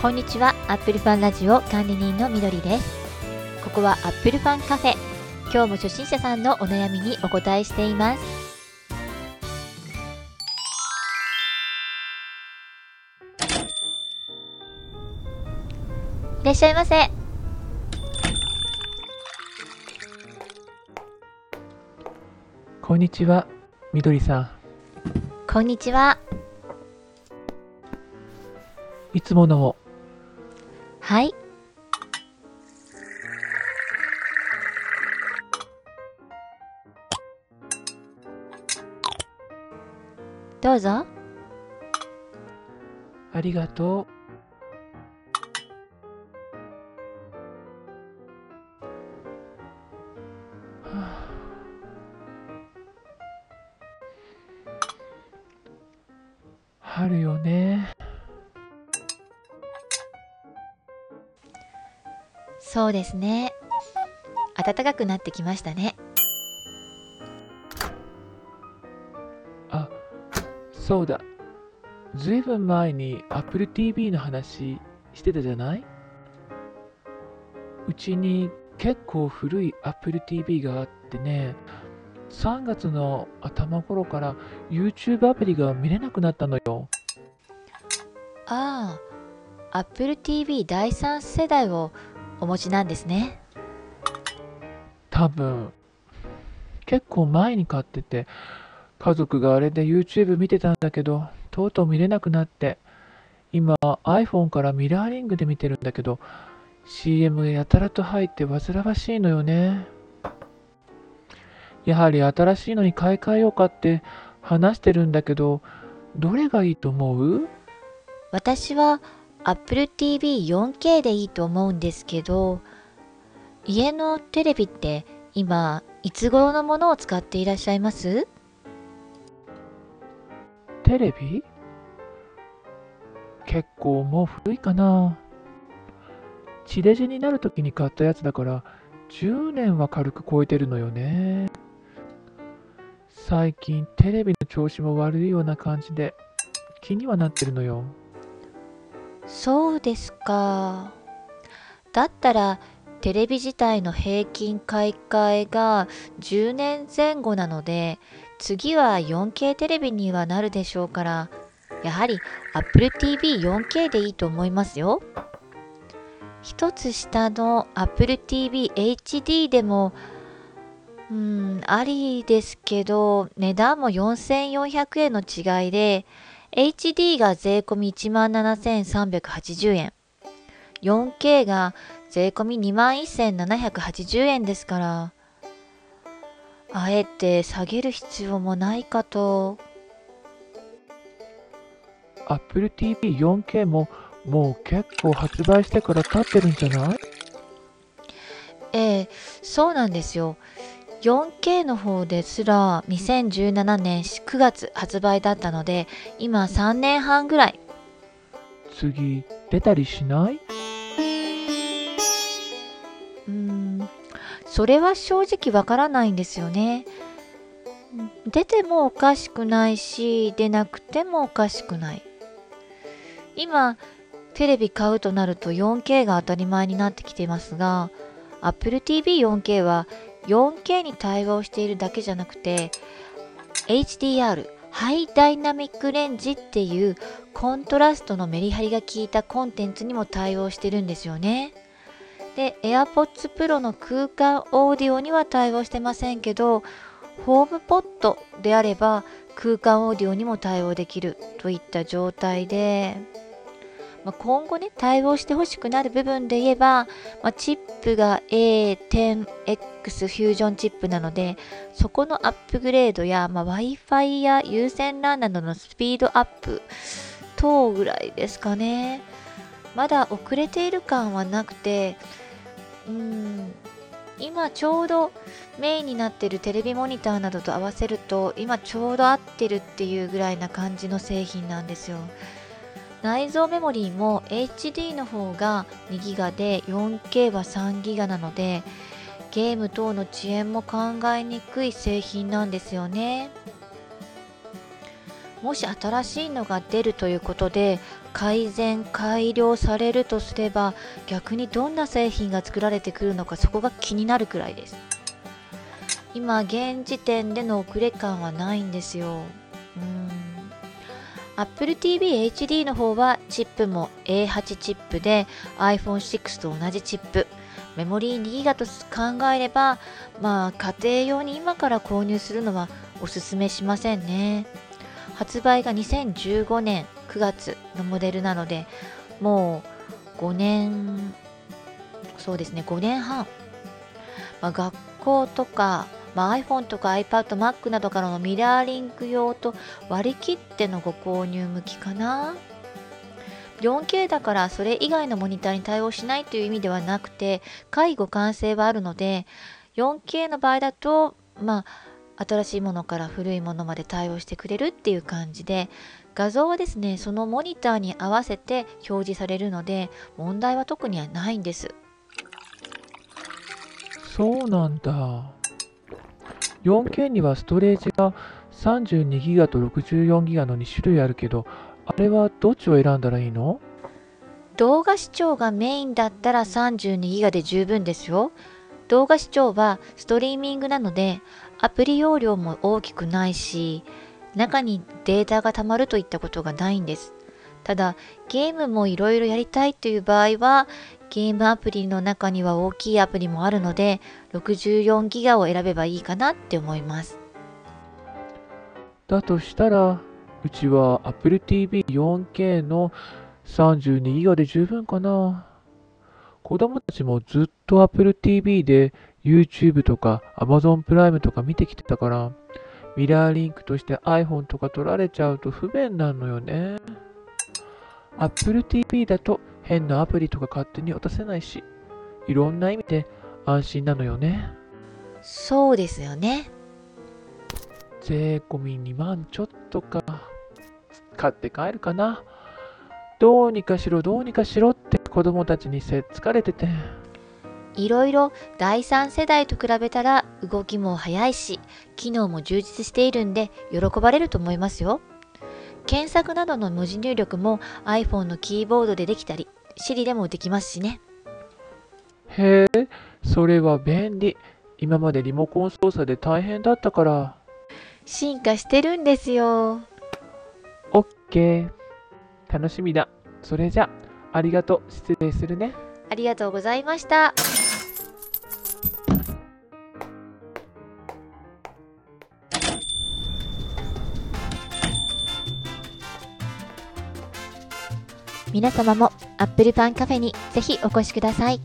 こんにちは。アップルファンラジオ管理人のみどりです。ここはアップルファンカフェ。今日も初心者さんのお悩みにお答えしています。いらっしゃいませ。こんにちは、みどりさん。こんにちは。いつものを。はいどうぞありがとう。はあ春よね。そうですね暖かくなってきましたねあ、そうだ。ずいぶん前に Apple TV の話してたじゃない？うちに結構古い Apple TV があってね、3月の頭頃から YouTube アプリが見れなくなったのよ。ああ Apple TV 第3世代をお持ちなんですね。多分結構前に買ってて家族があれで YouTube 見てたんだけどとうとう見れなくなって今 iPhone からミラーリングで見てるんだけど CM がやたらと入って煩わしいのよね。やはり新しいのに買い替えようかって話してるんだけどどれがいいと思う？私は Apple TV 4K でいいと思うんですけど家のテレビって今いつ頃のものを使っていらっしゃいます？テレビ？結構もう古いかな。地デジになるときに買ったやつだから10年は軽く超えてるのよね。最近テレビの調子も悪いような感じで気にはなってるのよ。そうですか。だったらテレビ自体の平均買い替えが10年前後なので次は 4K テレビにはなるでしょうからやはり Apple TV4K でいいと思いますよ。一つ下の Apple TV HD でもうんありですけど値段も4400円の違いで HD が税込み17,380円。4K が税込み21,780円ですから。あえて下げる必要もないかと。Apple TV4K ももう結構発売してから経ってるんじゃない？ええそうなんですよ 4K の方ですら2017年9月発売だったので今3年半ぐらい。次出たりしない？うーん。それは正直わからないんですよね。出てもおかしくないし出なくてもおかしくない。今テレビ買うとなると 4K が当たり前になってきていますが Apple TV4K は 4K に対応しているだけじゃなくて HDR ハイダイナミックレンジっていうコントラストのメリハリが効いたコンテンツにも対応してるんですよね。で AirPods Pro の空間オーディオには対応してませんけどホームポットであれば空間オーディオにも対応できるといった状態でまあ、今後ね、対応してほしくなる部分で言えば、まあ、チップが A10X フュージョンチップなので、そこのアップグレードや、まあ、Wi-Fi や有線 LAN などのスピードアップ等ぐらいですかね。まだ遅れている感はなくて、うん、今ちょうどメインになってるテレビモニターなどと合わせると、今ちょうど合ってるっていうぐらいな感じの製品なんですよ。内蔵メモリーも HD の方が2ギガで 4K は3ギガなのでゲーム等の遅延も考えにくい製品なんですよね。もし新しいのが出るということで改善改良されるとすれば逆にどんな製品が作られてくるのかそこが気になるくらいです。今現時点での遅れ感はないんですよ。うん。Apple TV HD の方はチップも A8 チップで iPhone6 と同じチップ。メモリー 2GB と考えればまあ家庭用に今から購入するのはおすすめしませんね。発売が2015年9月のモデルなのでもう5年そうですね5年半、まあ、学校とかまあ、iPhone とか iPad、Mac などからのミラーリング用と割り切ってのご購入向きかな。4K だからそれ以外のモニターに対応しないという意味ではなくて介護完成はあるので 4K の場合だとまあ新しいものから古いものまで対応してくれるっていう感じで画像はですねそのモニターに合わせて表示されるので問題は特にはないんです。そうなんだ。4K にはストレージが 32GB と 64GB の2種類あるけど、あれはどっちを選んだらいいの？動画視聴がメインだったら 32GB で十分ですよ。動画視聴はストリーミングなのでアプリ容量も大きくないし中にデータが溜まるといったことがないんです。ただゲームもいろいろやりたいという場合はゲームアプリの中には大きいアプリもあるので64ギガを選べばいいかなって思います。だとしたらうちは Apple TV 4K の32ギガで十分かな。子供たちもずっと Apple TV で YouTube とか Amazon プライムとか見てきてたからミラーリンクとして iPhone とか取られちゃうと不便なのよね。Apple TV だと変なアプリとか勝手に渡せないし、いろんな意味で安心なのよね。そうですよね。税込み2万ちょっとか。買って帰るかな。どうにかしろどうにかしろって子供たちにせっつかれてて。いろいろ第3世代と比べたら動きも速いし、機能も充実しているんで喜ばれると思いますよ。検索などの文字入力も iPhone のキーボードでできたり、Siri でもできますしね。へえ、それは便利。今までリモコン操作で大変だったから。進化してるんですよ。オッケー。楽しみだ。それじゃ、ありがとう。失礼するね。ありがとうございました。皆様もアップルパンカフェにぜひお越しください。